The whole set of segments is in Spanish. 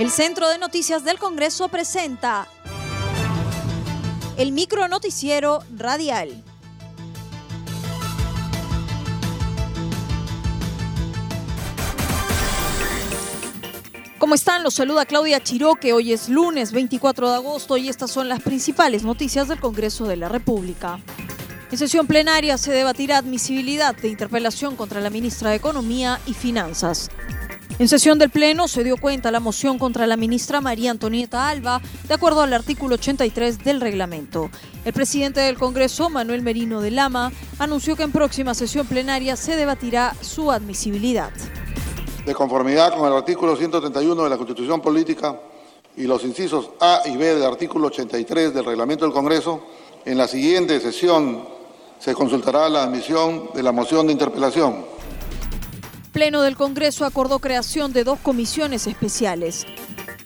El Centro de Noticias del Congreso presenta el micro noticiero radial. ¿Cómo están? Los saluda Claudia Chiroque. Hoy es lunes 24 de agosto y estas son las principales noticias del Congreso de la República. En sesión plenaria se debatirá admisibilidad de interpelación contra la ministra de Economía y Finanzas. En sesión del Pleno se dio cuenta la moción contra la ministra María Antonieta Alba, de acuerdo al artículo 83 del reglamento. El presidente del Congreso, Manuel Merino de Lama, anunció que en próxima sesión plenaria se debatirá su admisibilidad. De conformidad con el artículo 131 de la Constitución Política y los incisos A y B del artículo 83 del reglamento del Congreso, en la siguiente sesión se consultará la admisión de la moción de interpelación. Pleno del Congreso acordó creación de dos comisiones especiales.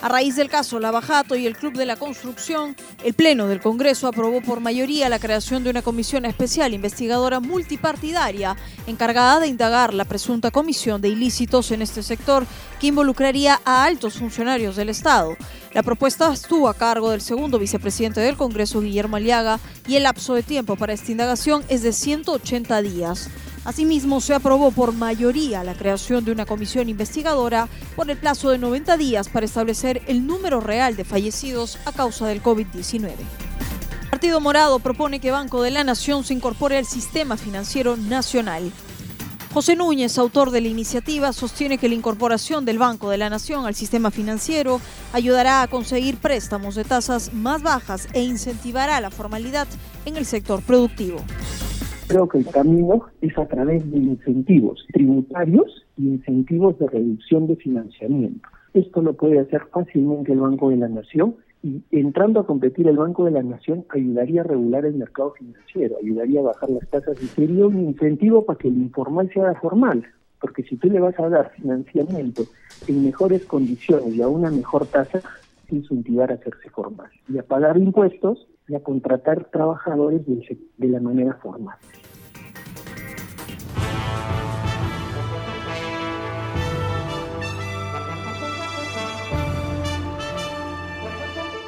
A raíz del caso Lavajato y el Club de la Construcción, el Pleno del Congreso aprobó por mayoría la creación de una comisión especial investigadora multipartidaria encargada de indagar la presunta comisión de ilícitos en este sector que involucraría a altos funcionarios del Estado. La propuesta estuvo a cargo del segundo vicepresidente del Congreso, Guillermo Aliaga, y el lapso de tiempo para esta indagación es de 180 días. Asimismo, se aprobó por mayoría la creación de una comisión investigadora por el plazo de 90 días para establecer el número real de fallecidos a causa del COVID-19. El Partido Morado propone que Banco de la Nación se incorpore al sistema financiero nacional. José Núñez, autor de la iniciativa, sostiene que la incorporación del Banco de la Nación al sistema financiero ayudará a conseguir préstamos de tasas más bajas e incentivará la formalidad en el sector productivo. Creo que el camino es a través de incentivos tributarios y incentivos de reducción de financiamiento. Esto lo puede hacer fácilmente el Banco de la Nación y entrando a competir el Banco de la Nación ayudaría a regular el mercado financiero, ayudaría a bajar las tasas y sería un incentivo para que el informal sea formal, porque si tú le vas a dar financiamiento en mejores condiciones y a una mejor tasa, incentivar a hacerse formal y a pagar impuestos y a contratar trabajadores de, la manera formal.